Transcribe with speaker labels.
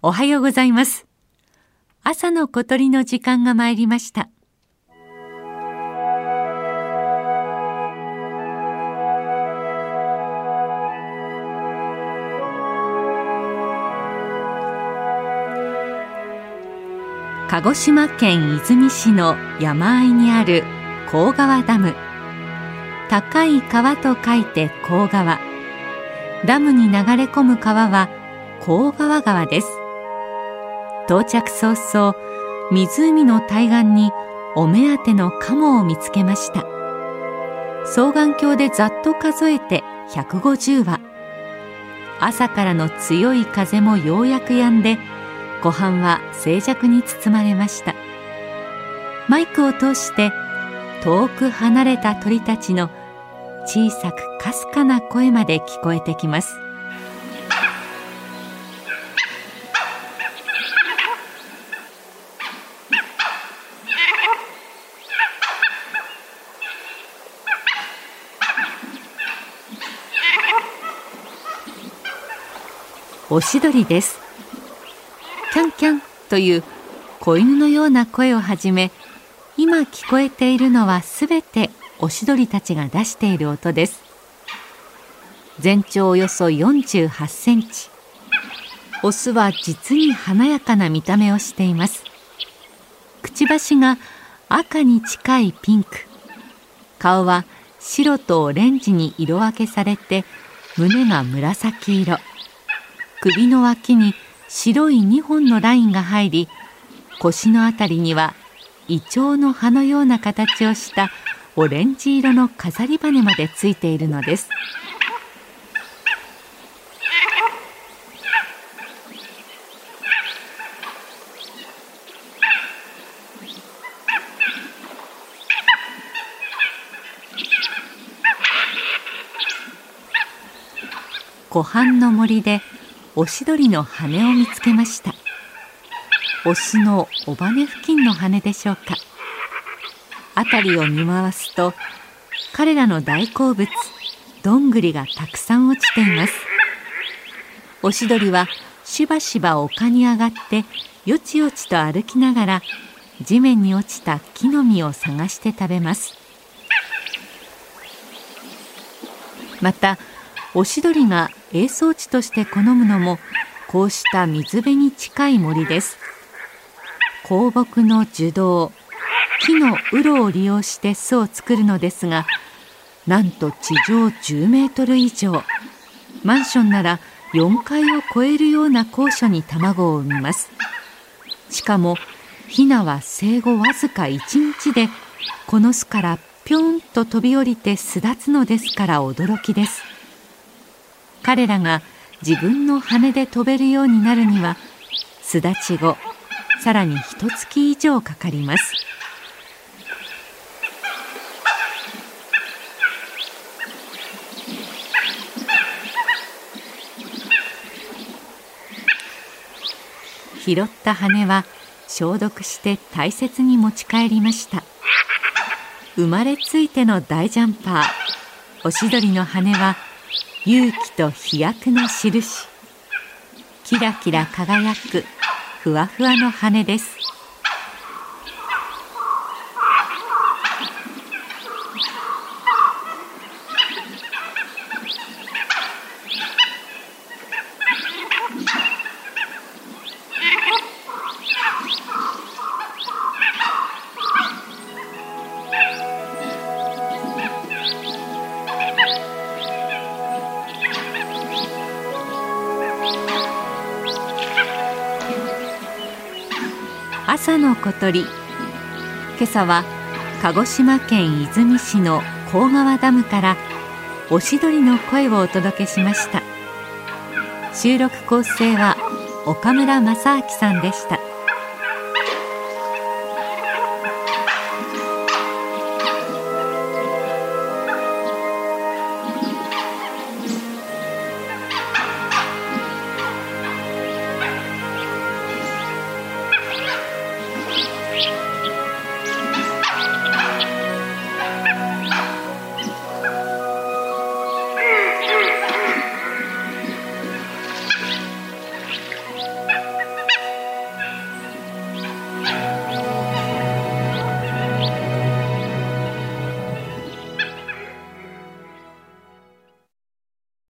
Speaker 1: おはようございます。朝の小鳥の時間が参りました。鹿児島県出水市の山あいにある甲川ダム。高い川と書いて甲川。ダムに流れ込む川は甲川川です。到着早々湖の対岸にお目当てのカモを見つけました。双眼鏡でざっと数えて150羽。朝からの強い風もようやく止んで湖畔は静寂に包まれました。マイクを通して遠く離れた鳥たちの小さくかすかな声まで聞こえてきます。オシドリです。キャンキャンという子犬のような声をはじめ今聞こえているのはすべてオシドリたちが出している音です。全長およそ48センチ。オスは実に華やかな見た目をしています。くちばしが赤に近いピンク。顔は白とオレンジに色分けされて胸が紫色。首の脇に白い2本のラインが入り腰のあたりにはイチョウの葉のような形をしたオレンジ色の飾り羽までついているのです。湖畔の森でオシドリの羽を見つけました。オスの尾羽付近の羽でしょうか。辺りを見回すと彼らの大好物どんぐりがたくさん落ちています。オシドリはしばしば丘に上がってよちよちと歩きながら地面に落ちた木の実を探して食べます。またオシドリが営巣地として好むのもこうした水辺に近い森です。香木の樹洞木の鱗を利用して巣を作るのですがなんと地上10メートル以上。マンションなら4階を超えるような高所に卵を産みます。しかもヒナは生後わずか1日でこの巣からぴょんと飛び降りて巣立つのですから驚きです。彼らが自分の羽で飛べるようになるには巣立ち後さらに一月以上かかります。拾った羽は消毒して大切に持ち帰りました。生まれついての大ジャンパー。オシドリの羽は勇気と飛躍の印。キラキラ輝くふわふわの羽です。朝の小鳥。今朝は鹿児島県出水市の甲川ダムからおしどりの声をお届けしました。収録構成は岡村正明さんでした。